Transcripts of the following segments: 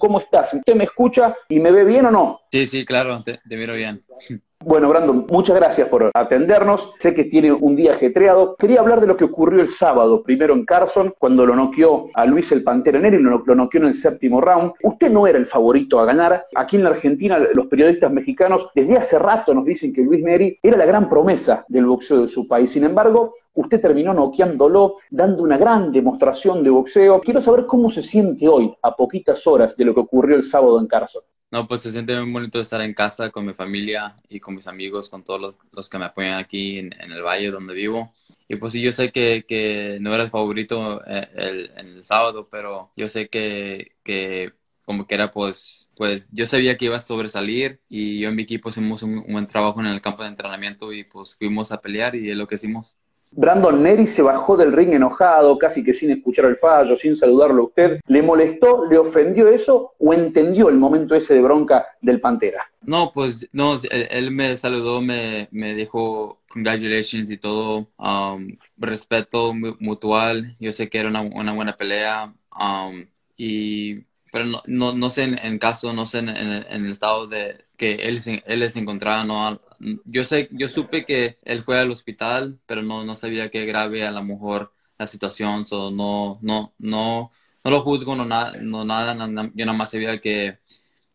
¿Cómo estás? ¿Usted me escucha y me ve bien o no? Sí, sí, claro, te, te miro bien. Bueno, Brandon, muchas gracias por atendernos. Sé que tiene un día ajetreado. Quería hablar de lo que ocurrió el sábado, primero en Carson, cuando lo noqueó a Luis el Pantera Neri, lo, lo noqueó en el séptimo round. Usted no era el favorito a ganar. Aquí en la Argentina, los periodistas mexicanos desde hace rato nos dicen que Luis Neri era la gran promesa del boxeo de su país. Sin embargo, usted terminó noqueándolo, dando una gran demostración de boxeo. Quiero saber cómo se siente hoy, a poquitas horas de lo que ocurrió el sábado en Carson. No, pues se siente muy bonito estar en casa con mi familia y con mis amigos, con todos los, los que me apoyan aquí en, en, el valle donde vivo. Y pues sí, yo sé que, que no era el favorito el, eh, el, el, sábado, pero yo sé que, que como que era pues, pues yo sabía que iba a sobresalir y yo en mi equipo hicimos un, un buen trabajo en el campo de entrenamiento y pues fuimos a pelear y es lo que hicimos. Brandon Neri se bajó del ring enojado, casi que sin escuchar el fallo, sin saludarlo a usted. ¿Le molestó, le ofendió eso o entendió el momento ese de bronca del Pantera? No, pues no, él me saludó, me, me dijo congratulations y todo, um, respeto mutual, yo sé que era una, buena pelea um, y pero no, no, no sé en, en, caso, no sé en, en, en, el estado de que él, él se encontraba, no, yo sé, yo supe que él fue al hospital, pero no, no sabía qué grave a lo mejor la situación, so no, no, no, no lo juzgo, no, no nada, yo nada más sabía que,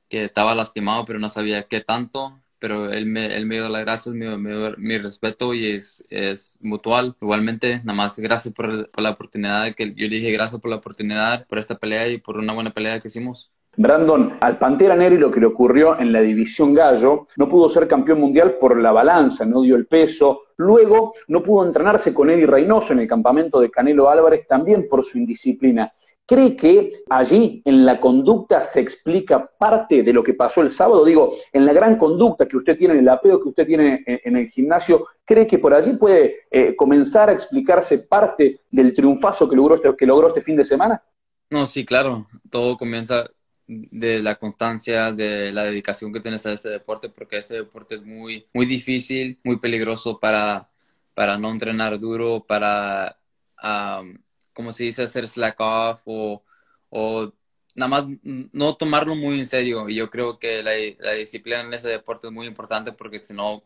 que estaba lastimado, pero no sabía qué tanto, pero él me, él me dio las gracias, mi, mi respeto y es, es mutual. Igualmente, nada más gracias por, por la oportunidad, que yo le dije gracias por la oportunidad, por esta pelea y por una buena pelea que hicimos. Brandon, al Pantera Neri lo que le ocurrió en la división Gallo, no pudo ser campeón mundial por la balanza, no dio el peso. Luego no pudo entrenarse con Eddie Reynoso en el campamento de Canelo Álvarez, también por su indisciplina. ¿Cree que allí en la conducta se explica parte de lo que pasó el sábado? Digo, en la gran conducta que usted tiene, en el apego que usted tiene en, en el gimnasio, ¿cree que por allí puede eh, comenzar a explicarse parte del triunfazo que logró, este, que logró este fin de semana? No, sí, claro. Todo comienza de la constancia, de la dedicación que tienes a este deporte, porque este deporte es muy, muy difícil, muy peligroso para, para no entrenar duro, para, um, como se dice, hacer slack off o, o nada más no tomarlo muy en serio. Y yo creo que la, la disciplina en ese deporte es muy importante porque si no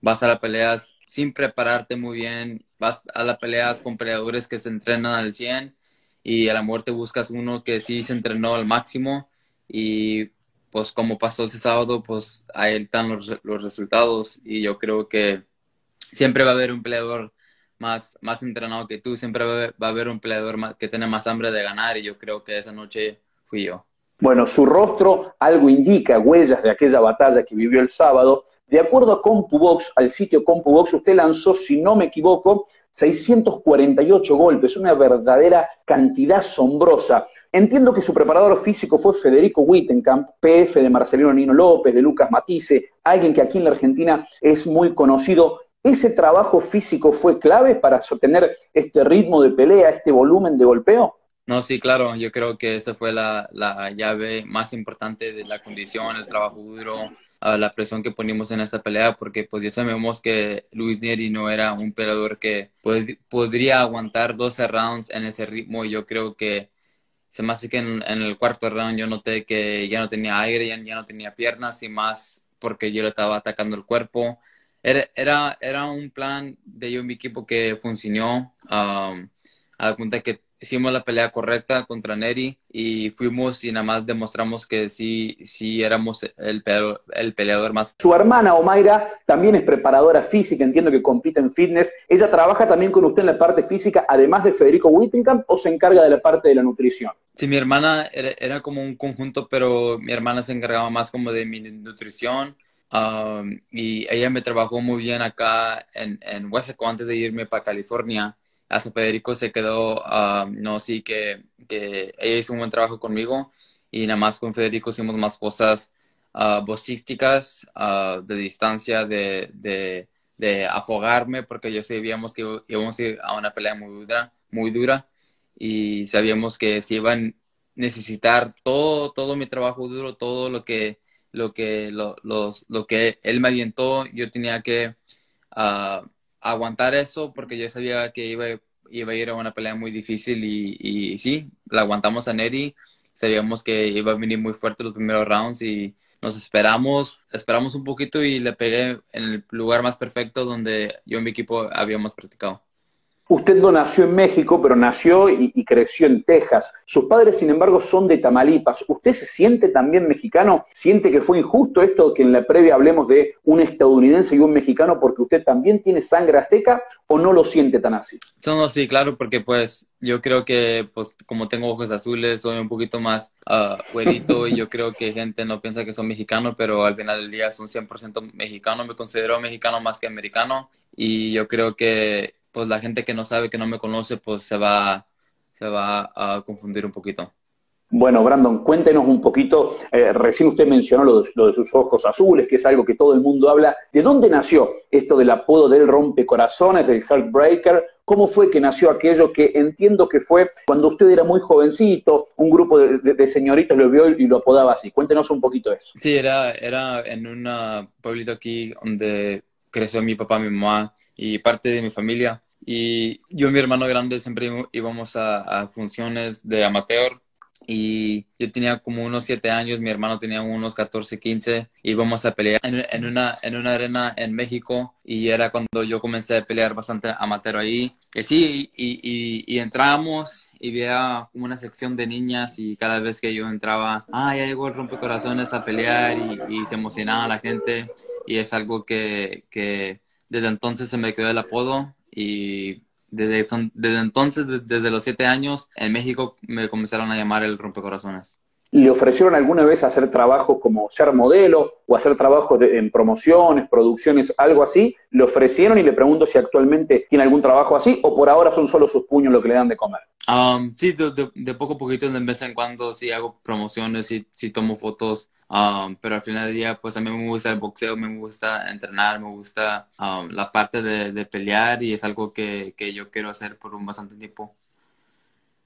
vas a las peleas sin prepararte muy bien, vas a las peleas con peleadores que se entrenan al 100 y a la muerte buscas uno que sí se entrenó al máximo y pues como pasó ese sábado, pues ahí están los, los resultados y yo creo que siempre va a haber un peleador más, más entrenado que tú, siempre va a haber, un peleador más, que tiene más hambre de ganar y yo creo que esa noche fui yo. Bueno, su rostro algo indica, huellas de aquella batalla que vivió el sábado. De acuerdo a CompuBox, al sitio CompuBox, usted lanzó, si no me equivoco, 648 golpes, una verdadera cantidad asombrosa. Entiendo que su preparador físico fue Federico Wittenkamp, PF de Marcelino Nino López, de Lucas Matisse, alguien que aquí en la Argentina es muy conocido. ¿Ese trabajo físico fue clave para sostener este ritmo de pelea, este volumen de golpeo? No, sí, claro, yo creo que esa fue la, la llave más importante de la condición, el trabajo duro, la presión que ponimos en esta pelea, porque pues ya sabemos que Luis Neri no era un peleador que pod podría aguantar 12 rounds en ese ritmo yo creo que se me que en, el cuarto round yo noté que ya no tenía aire, ya, no tenía piernas y más porque yo le estaba atacando el cuerpo. Era, era, era un plan de yo y mi equipo que funcionó. Um, a la cuenta que hicimos la pelea correcta contra Neri y fuimos y nada más demostramos que sí, sí éramos el peleador, el peleador más. Su hermana Omaira también es preparadora física, entiendo que compite en fitness. ¿Ella trabaja también con usted en la parte física, además de Federico Whittingham, o se encarga de la parte de la nutrición? Sí, mi hermana era, era como un conjunto, pero mi hermana se encargaba más como de mi nutrición. Um, y ella me trabajó muy bien acá en, en antes de irme para California. Hasta Federico se quedó, no, sí, que, que ella hizo un buen trabajo conmigo. Y nada más con Federico hicimos más cosas uh, boxísticas, uh, de distancia, de, de, de, afogarme, porque yo sabíamos que íbamos a ir a una pelea muy dura, muy dura. Y sabíamos que se iban a necesitar todo, todo mi trabajo duro, todo lo que, lo que, lo, los, lo que él me avientó, yo tenía que uh, aguantar eso porque yo sabía que iba, iba a ir a una pelea muy difícil y, y sí, la aguantamos a Neri, sabíamos que iba a venir muy fuerte los primeros rounds y nos esperamos, esperamos un poquito y le pegué en el lugar más perfecto donde yo y mi equipo habíamos practicado. Usted no nació en México, pero nació y, creció en Texas. Sus padres, sin embargo, son de Tamaulipas. ¿Usted se siente también mexicano? ¿Siente que fue injusto esto que en la previa hablemos de un estadounidense y un mexicano porque usted también tiene sangre azteca o no lo siente tan así? No, no, sí, claro, porque pues yo creo que pues como tengo ojos azules, soy un poquito más uh, y yo creo que gente no piensa que soy mexicano, pero al final del día son 100% mexicano. Me considero mexicano más que americano y yo creo que pues la gente que no sabe, que no me conoce, pues se va, se va a confundir un poquito. Bueno, Brandon, cuéntenos un poquito, eh, recién usted mencionó lo de, sus ojos azules, que es algo que todo el mundo habla. ¿De dónde nació esto del apodo del rompecorazones, del Heartbreaker? ¿Cómo fue que nació aquello que entiendo que fue cuando usted era muy jovencito, un grupo de, señoritas lo vio y lo apodaba así? Cuéntenos un poquito eso. Sí, era, era en un pueblito aquí donde creció mi papá, mi mamá y parte de mi familia. Y yo y mi hermano grande siempre íbamos a, funciones de amateur y yo tenía como unos 7 años, mi hermano tenía unos 14, 15, íbamos a pelear en, una, en una arena en México y era cuando yo comencé a pelear bastante amateur ahí. Y sí, y, y, y entramos y veía como una sección de niñas y cada vez que yo entraba, ah, ya llegó el rompecorazones a pelear y, y se emocionaba la gente y es algo que, que desde entonces se me quedó el apodo y desde, desde entonces, desde los siete años, en México me comenzaron a llamar el rompecorazones. ¿Le ofrecieron alguna vez hacer trabajo como ser modelo o hacer trabajo en promociones, producciones, algo así? ¿Le ofrecieron y le pregunto si actualmente tiene algún trabajo así o por ahora son solo sus puños lo que le dan de comer? Um, sí, de, poco a poquito, de vez en cuando sí hago promociones, sí, sí tomo fotos, um, pero al final del día pues a mí me gusta el boxeo, me gusta entrenar, me gusta um, la parte de, de, pelear y es algo que, que yo quiero hacer por un bastante tiempo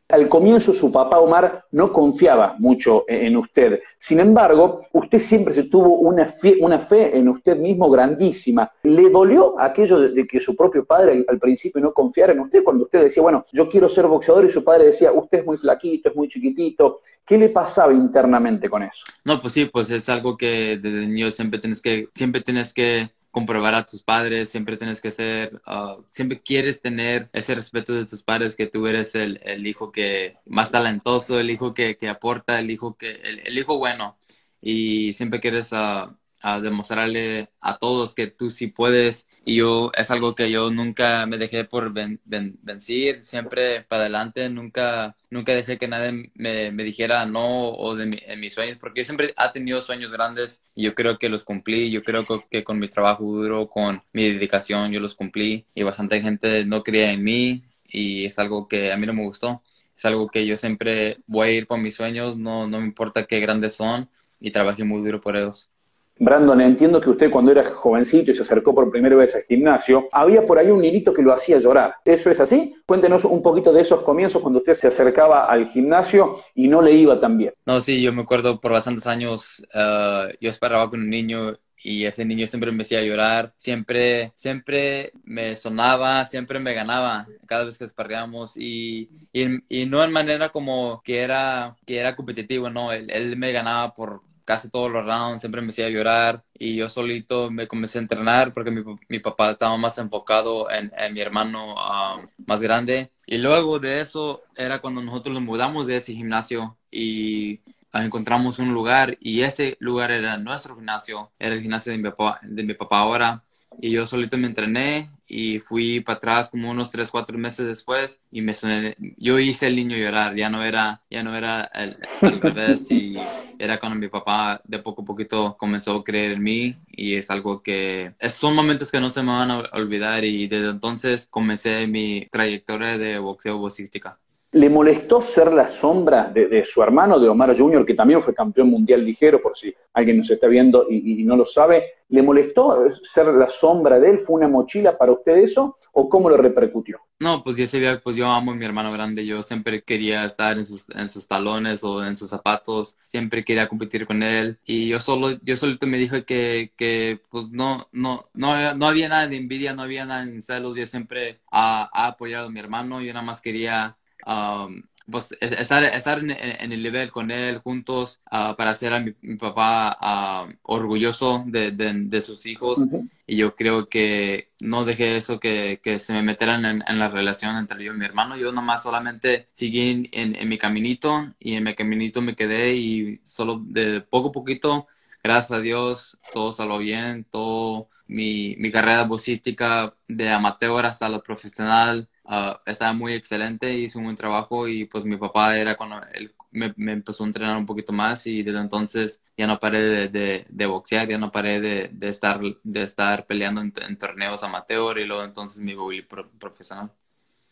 al comienzo su papá Omar no confiaba mucho en usted. Sin embargo, usted siempre tuvo una fe, una fe en usted mismo grandísima. ¿Le dolió aquello de, que su propio padre al, principio no confiara en usted cuando usted decía, bueno, yo quiero ser boxeador y su padre decía, usted es muy flaquito, es muy chiquitito? ¿Qué le pasaba internamente con eso? No, pues sí, pues es algo que desde niño siempre tienes que, siempre tienes que comprobar a tus padres, siempre tienes que ser, ah, siempre quieres tener ese respeto de tus padres, que tú eres el, el hijo que más talentoso, el hijo que, que aporta, el hijo que, el, hijo bueno. Y siempre quieres uh, a demostrarle a todos que tú sí puedes. Y yo es algo que yo nunca me dejé por vencer, siempre para adelante, nunca nunca dejé que nadie me, me dijera no o de en mis sueños, porque yo siempre he tenido sueños grandes y yo creo que los cumplí, yo creo que, con mi trabajo duro, con mi dedicación, yo los cumplí. Y bastante gente no creía en mí y es algo que a mí no me gustó. Es algo que yo siempre voy a ir por mis sueños, no, no me importa qué grandes son y trabajé muy duro por ellos. Brandon, entiendo que usted cuando era jovencito y se acercó por primera vez al gimnasio, había por ahí un niñito que lo hacía llorar. ¿Eso es así? Cuéntenos un poquito de esos comienzos cuando usted se acercaba al gimnasio y no le iba tan bien. No, sí, yo me acuerdo por bastantes años, eh, yo esperaba con un niño y ese niño siempre me hacía llorar, siempre, siempre me sonaba, siempre me ganaba cada vez que esparreamos y, y, no en manera como que era, que era competitivo, no, él me ganaba por casi todos los rounds, siempre me hacía llorar y yo solito me comencé a entrenar porque mi, mi papá estaba más enfocado en, en mi hermano um, más grande. Y luego de eso era cuando nosotros nos mudamos de ese gimnasio y encontramos un lugar y ese lugar era nuestro gimnasio, era el gimnasio de mi papá, de mi papá ahora y yo solito me entrené y fui para atrás como unos 3, 4 meses después y me soné, yo hice el niño llorar, ya no era, ya no era el, al revés y era cuando mi papá de poco a poquito comenzó a creer en mí y es algo que son momentos que no se me van a olvidar y desde entonces comencé mi trayectoria de boxeo boxística. ¿Le molestó ser la sombra de, su hermano, de Omar Jr., que también fue campeón mundial ligero, por si alguien nos está viendo y, no lo sabe? ¿Le molestó ser la sombra de él? ¿Fue una mochila para usted eso? ¿O cómo lo repercutió? No, pues yo sabía, pues yo amo a mi hermano grande. Yo siempre quería estar en sus, en sus talones o en sus zapatos. Siempre quería competir con él. Y yo solo, yo solito me dije que, que pues no, no, no, no había nada de envidia, no había nada de celos. Yo siempre ha, ha apoyado a mi hermano. Yo nada más quería Um, pues estar, estar en, el nivel con él juntos uh, para hacer a mi, papá uh, orgulloso de, de, sus hijos. Y yo creo que no dejé eso que, que se me metieran en, en, la relación entre yo y mi hermano. Yo nomás solamente seguí en, en, mi caminito y en mi caminito me quedé y solo de poco a poquito, gracias a Dios, todo salió bien, todo mi, mi carrera vocística de amateur hasta la profesional uh, estaba muy excelente, hice un buen trabajo y pues mi papá era cuando él me, empezó a entrenar un poquito más y desde entonces ya no paré de, de, boxear, ya no paré de, de, estar, de estar peleando en, torneos amateur y luego entonces me volví profesional.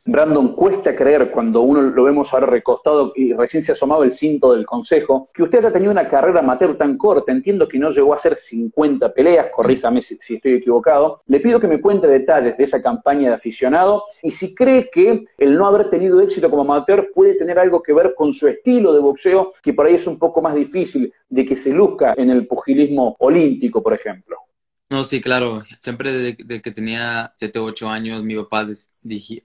Brandon, cuesta creer cuando uno lo vemos ahora recostado y recién se asomaba el cinto del consejo, que usted haya tenido una carrera amateur tan corta. Entiendo que no llegó a hacer 50 peleas, corríjame si, estoy equivocado. Le pido que me cuente detalles de esa campaña de aficionado y si cree que el no haber tenido éxito como amateur puede tener algo que ver con su estilo de boxeo, que por ahí es un poco más difícil de que se luzca en el pugilismo olímpico, por ejemplo. No, sí, claro. Siempre desde, que tenía 7 o 8 años, mi papá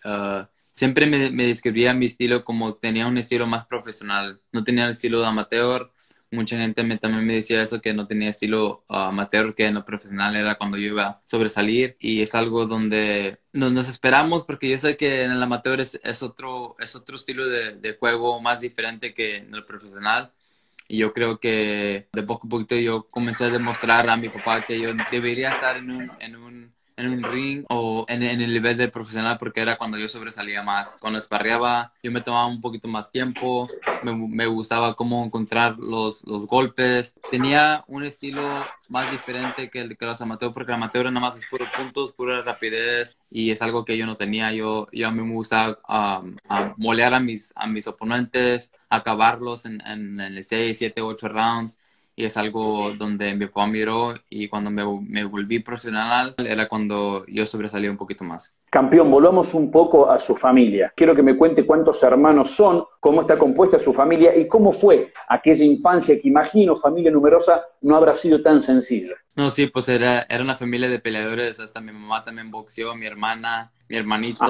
ah, siempre me, me, describía mi estilo como tenía un estilo más profesional. No tenía el estilo de amateur. Mucha gente me, también me decía eso, que no tenía estilo ah, amateur, que no profesional era cuando yo iba a sobresalir. Y es algo donde nos, nos esperamos, porque yo sé que en el amateur es, es otro, es otro estilo de, de juego más diferente que en el profesional y yo creo que de poco a poquito yo comencé a demostrar a mi papá que yo debería estar en un, en un en un ring o en, en, el nivel de profesional porque era cuando yo sobresalía más. Cuando esparreaba yo me tomaba un poquito más tiempo, me, me gustaba cómo encontrar los, los, golpes. Tenía un estilo más diferente que, el, que los amateurs porque el amateur nada más es puro puntos, pura rapidez y es algo que yo no tenía. Yo, yo a mí me gustaba um, molear a mis, a mis oponentes, acabarlos en, en, en el 6, 7, 8 rounds y es algo donde mi papá miró y cuando me, me, volví profesional era cuando yo sobresalí un poquito más. Campeón, volvamos un poco a su familia. Quiero que me cuente cuántos hermanos son, cómo está compuesta su familia y cómo fue aquella infancia que imagino, familia numerosa, no habrá sido tan sencilla. No, sí, pues era, era una familia de peleadores, hasta mi mamá también boxeó, mi hermana, mi hermanito.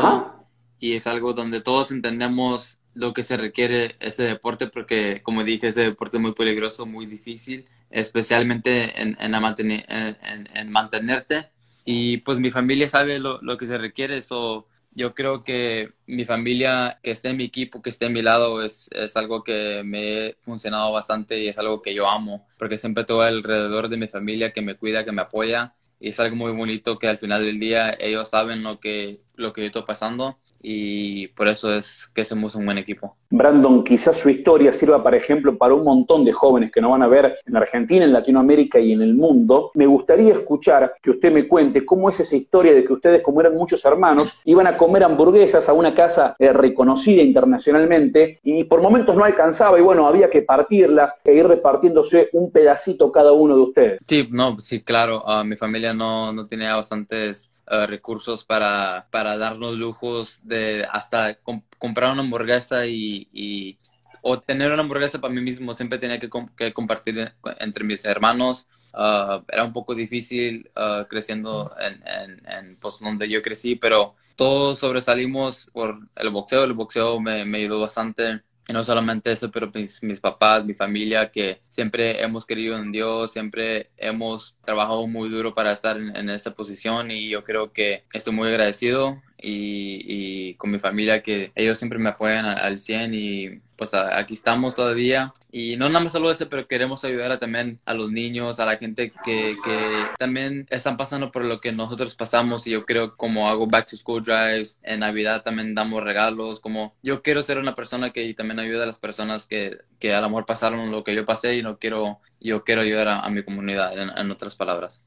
Y es algo donde todos entendemos lo que se requiere ese deporte porque, como dije, ese deporte es muy peligroso, muy difícil, especialmente en, en, en, mantenerte. Y pues mi familia sabe lo, lo que se requiere, eso yo creo que mi familia, que esté en mi equipo, que esté a mi lado, es, es algo que me ha funcionado bastante y es algo que yo amo, porque siempre todo alrededor de mi familia que me cuida, que me apoya, y es algo muy bonito que al final del día ellos saben lo que, lo que yo estoy pasando y por eso es que somos un buen equipo. Brandon, quizás su historia sirva para ejemplo para un montón de jóvenes que nos van a ver en Argentina, en Latinoamérica y en el mundo. Me gustaría escuchar que usted me cuente cómo es esa historia de que ustedes, como eran muchos hermanos, iban a comer hamburguesas a una casa eh, reconocida internacionalmente y por momentos no alcanzaba y bueno, había que partirla e ir repartiéndose un pedacito cada uno de ustedes. Sí, no, sí, claro, uh, mi familia no, no tenía bastantes Uh, recursos para, para darnos lujos de hasta comprar una hamburguesa y, y, o tener una hamburguesa para mí mismo. Siempre tenía que, compartir entre mis hermanos. Uh, era un poco difícil creciendo en, en, en pues, donde yo crecí, pero todos sobresalimos por el boxeo. El boxeo me, me ayudó bastante y no solamente eso, pero mis, mis, papás, mi familia, que siempre hemos querido en Dios, siempre hemos trabajado muy duro para estar en, en esa posición y yo creo que estoy muy agradecido y, y, con mi familia que ellos siempre me apoyan al 100 y pues aquí estamos todavía. Y no nada más solo eso pero queremos ayudar a, también a los niños a la gente que, que también están pasando por lo que nosotros pasamos. Y yo creo como hago back to school drives en navidad también damos regalos como yo quiero ser una persona que también ayuda a las personas que, que a lo mejor pasaron lo que yo pasé y no quiero yo quiero ayudar a, mi comunidad en otras palabras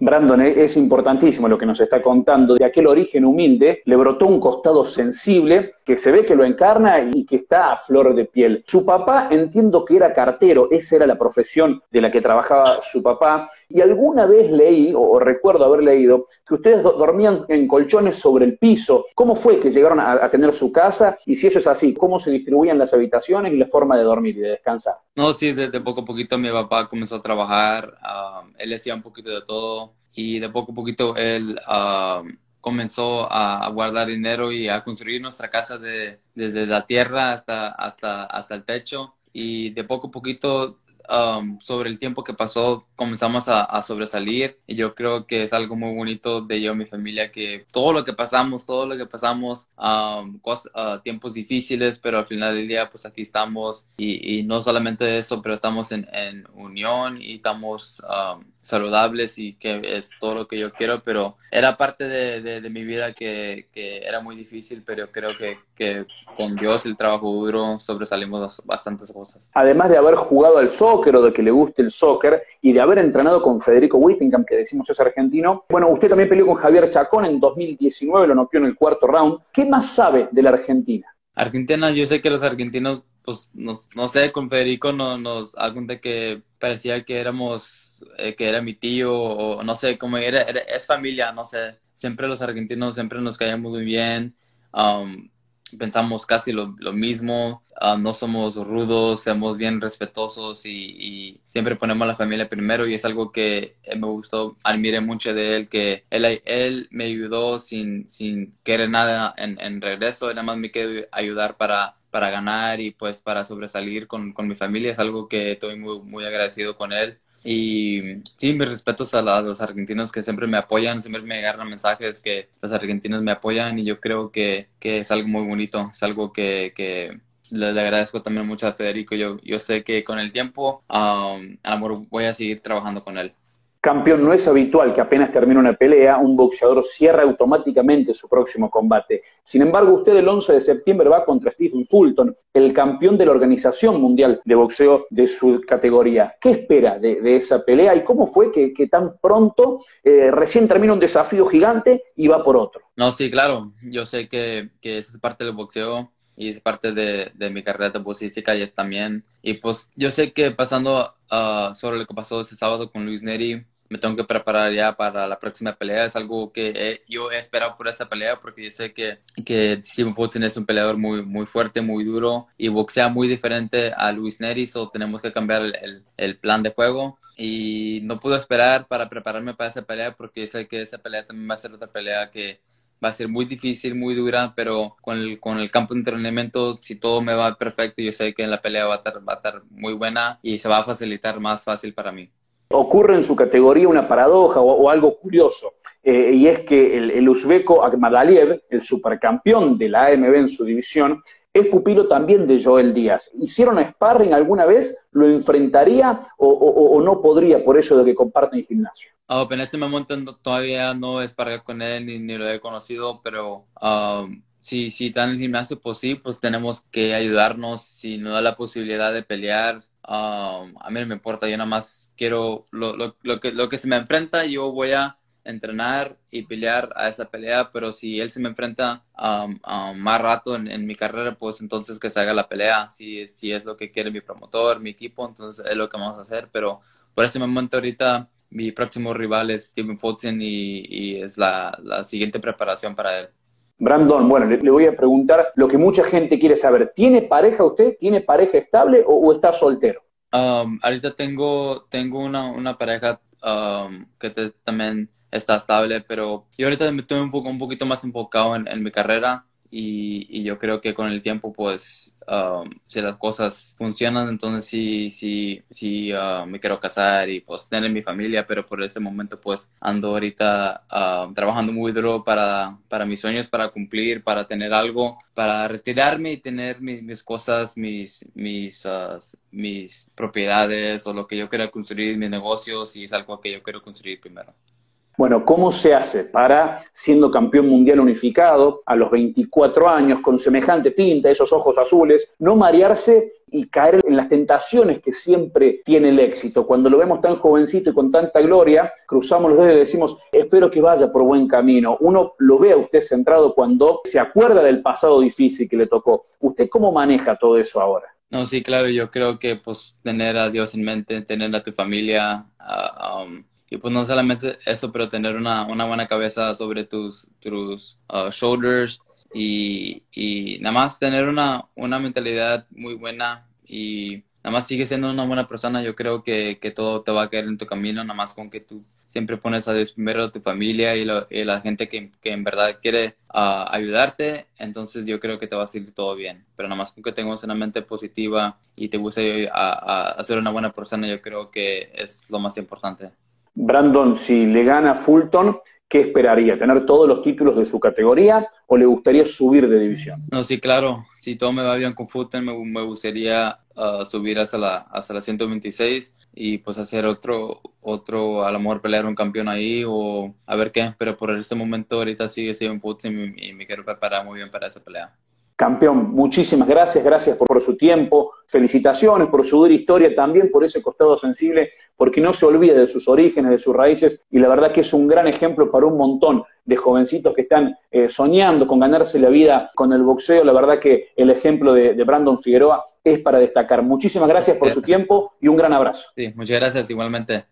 Brandon, eh, es importantísimo lo que nos está contando. De aquel origen humilde le brotó un costado sensible que se ve que lo encarna y que está a flor de piel. Su papá entiendo que era cartero, esa era la profesión de la que trabajaba su papá. Y alguna vez leí, o recuerdo haber leído, que ustedes dormían en colchones sobre el piso. ¿Cómo fue que llegaron a, tener su casa? Y si eso es así, ¿cómo se distribuían las habitaciones y la forma de dormir y de descansar? No, sí, desde poco a poquito mi papá comenzó a trabajar, él hacía un poquito de todo y de poco a poquito él comenzó a, guardar dinero y a construir nuestra casa de, desde la tierra hasta, hasta, hasta el techo. Y de poco a poquito Um, sobre el tiempo que pasó comenzamos a, sobresalir y yo creo que es algo muy bonito de yo y mi familia que todo lo que pasamos, todo lo que pasamos, um, uh, tiempos difíciles, pero al final del día pues aquí estamos y, no solamente eso, pero estamos en, unión y estamos um, saludables y que es todo lo que yo quiero, pero era parte de, de, mi vida que, que, era muy difícil, pero creo que, que con Dios y el trabajo duro sobresalimos bastantes cosas. Además de haber jugado al soccer o de que le guste el soccer y de haber entrenado con Federico Whittingham, que decimos es argentino, bueno, usted también peleó con Javier Chacón en 2019, lo noqueó en el cuarto round. ¿Qué más sabe de la Argentina? Argentina, yo sé que los argentinos, pues, no sé, con Federico no, nos da que parecía que éramos, eh, que era mi tío, o no sé, como era, es familia, no sé. Siempre los argentinos, siempre nos caíamos muy bien. Um, pensamos casi lo, lo mismo, ah, no somos rudos, somos bien respetuosos y, siempre ponemos a la familia primero y es algo que me gustó, admiré mucho de él, que él, él me ayudó sin, sin querer nada en, en regreso, nada más me quedó ayudar para, para ganar y pues para sobresalir con, con mi familia, es algo que estoy muy, muy agradecido con él. Y sí, mis respetos a, los argentinos que siempre me apoyan, siempre me agarran mensajes que los argentinos me apoyan y yo creo que, que es algo muy bonito, es algo que, que le, agradezco también mucho a Federico. Yo, yo sé que con el tiempo, um, amor, voy a seguir trabajando con él. Campeón, no es habitual que apenas termine una pelea, un boxeador cierre automáticamente su próximo combate. Sin embargo, usted el 11 de septiembre va contra Stephen Fulton, el campeón de la Organización Mundial de Boxeo de su categoría. ¿Qué espera de, esa pelea y cómo fue que, tan pronto eh, recién termina un desafío gigante y va por otro? No, sí, claro. Yo sé que, que es parte del boxeo y es parte de, mi carrera de boxística y también. Y pues yo sé que pasando uh, sobre lo que pasó ese sábado con Luis Neri, me tengo que preparar ya para la próxima pelea. Es algo que yo he esperado por esta pelea porque yo sé que, que Stephen Fulton es un peleador muy, muy fuerte, muy duro y boxea muy diferente a Luis Neri, so tenemos que cambiar el, el, plan de juego. Y no puedo esperar para prepararme para esa pelea porque sé que esa pelea también va a ser otra pelea que va a ser muy difícil, muy dura, pero con el, con el campo de entrenamiento, si todo me va perfecto, yo sé que en la pelea va a estar, va a estar muy buena y se va a facilitar más fácil para mí ocurre en su categoría una paradoja o, algo curioso, eh, y es que el, el uzbeco Akhmadaliev, el supercampeón de la AMB en su división, es pupilo también de Joel Díaz. ¿Hicieron sparring alguna vez? ¿Lo enfrentaría o, no podría por eso de que comparten gimnasio? Oh, en este momento todavía no he sparring con él ni, lo he conocido, pero um, si, si está en el gimnasio, pues sí, pues tenemos que ayudarnos. Si no da la posibilidad de pelear, Um, a mí no me importa, yo nada más quiero lo, lo, lo, que, lo que se me enfrenta, yo voy a entrenar y pelear a esa pelea, pero si él se me enfrenta um, um, más rato en, mi carrera, pues entonces que se haga la pelea, si, si es lo que quiere mi promotor, mi equipo, entonces es lo que vamos a hacer, pero por ese momento ahorita mi próximo rival es Steven Fulton y, y es la, la siguiente preparación para él. Brandon, bueno, le, voy a preguntar lo que mucha gente quiere saber. ¿Tiene pareja usted? ¿Tiene pareja estable o, está soltero? Um, ahorita tengo, tengo una, una pareja um, que también está estable, pero yo ahorita me estoy un, un poquito más enfocado en, en mi carrera y, yo creo que con el tiempo, pues, um, si las cosas funcionan, entonces sí, sí, sí uh, me quiero casar y pues tener mi familia, pero por ese momento, pues, ando ahorita uh, trabajando muy duro para, para mis sueños, para cumplir, para tener algo, para retirarme y tener mis cosas, mis, mis, uh, mis propiedades o lo que yo quiera construir, mis negocios y es algo que yo quiero construir primero. Bueno, ¿cómo se hace para, siendo campeón mundial unificado, a los 24 años, con semejante pinta, esos ojos azules, no marearse y caer en las tentaciones que siempre tiene el éxito? Cuando lo vemos tan jovencito y con tanta gloria, cruzamos los dedos y decimos, espero que vaya por buen camino. Uno lo ve a usted centrado cuando se acuerda del pasado difícil que le tocó. ¿Usted cómo maneja todo eso ahora? No, sí, claro, yo creo que pues tener a Dios en mente, tener a tu familia, um, y pues no solamente eso, pero tener una, una buena cabeza sobre tus, tus uh, shoulders y, y, nada más tener una, una mentalidad muy buena y nada más sigue siendo una buena persona, yo creo que, que, todo te va a caer en tu camino, nada más con que tú siempre pones a Dios primero a tu familia y, la gente que, que, en verdad quiere uh, ayudarte, entonces yo creo que te va a salir todo bien. Pero nada más con que tengas una mente positiva y te guste a, a, ser una buena persona, yo creo que es lo más importante. Brandon, si le gana Fulton, ¿qué esperaría? ¿Tener todos los títulos de su categoría o le gustaría subir de división? No, sí, claro. Si todo me va bien con Fulton, me, gustaría uh, subir hasta la, hasta la 126 y pues hacer otro, otro, a lo mejor pelear un campeón ahí o a ver qué. Pero por este momento ahorita sigue siendo en Fulton y, y me quiero preparar muy bien para esa pelea. Campeón, muchísimas gracias, gracias por, su tiempo, felicitaciones por su dura historia, también por ese costado sensible, porque no se olvida de sus orígenes, de sus raíces, y la verdad que es un gran ejemplo para un montón de jovencitos que están eh, soñando con ganarse la vida con el boxeo. La verdad que el ejemplo de, de Brandon Figueroa es para destacar. Muchísimas gracias por su tiempo y un gran abrazo. Sí, muchas gracias igualmente.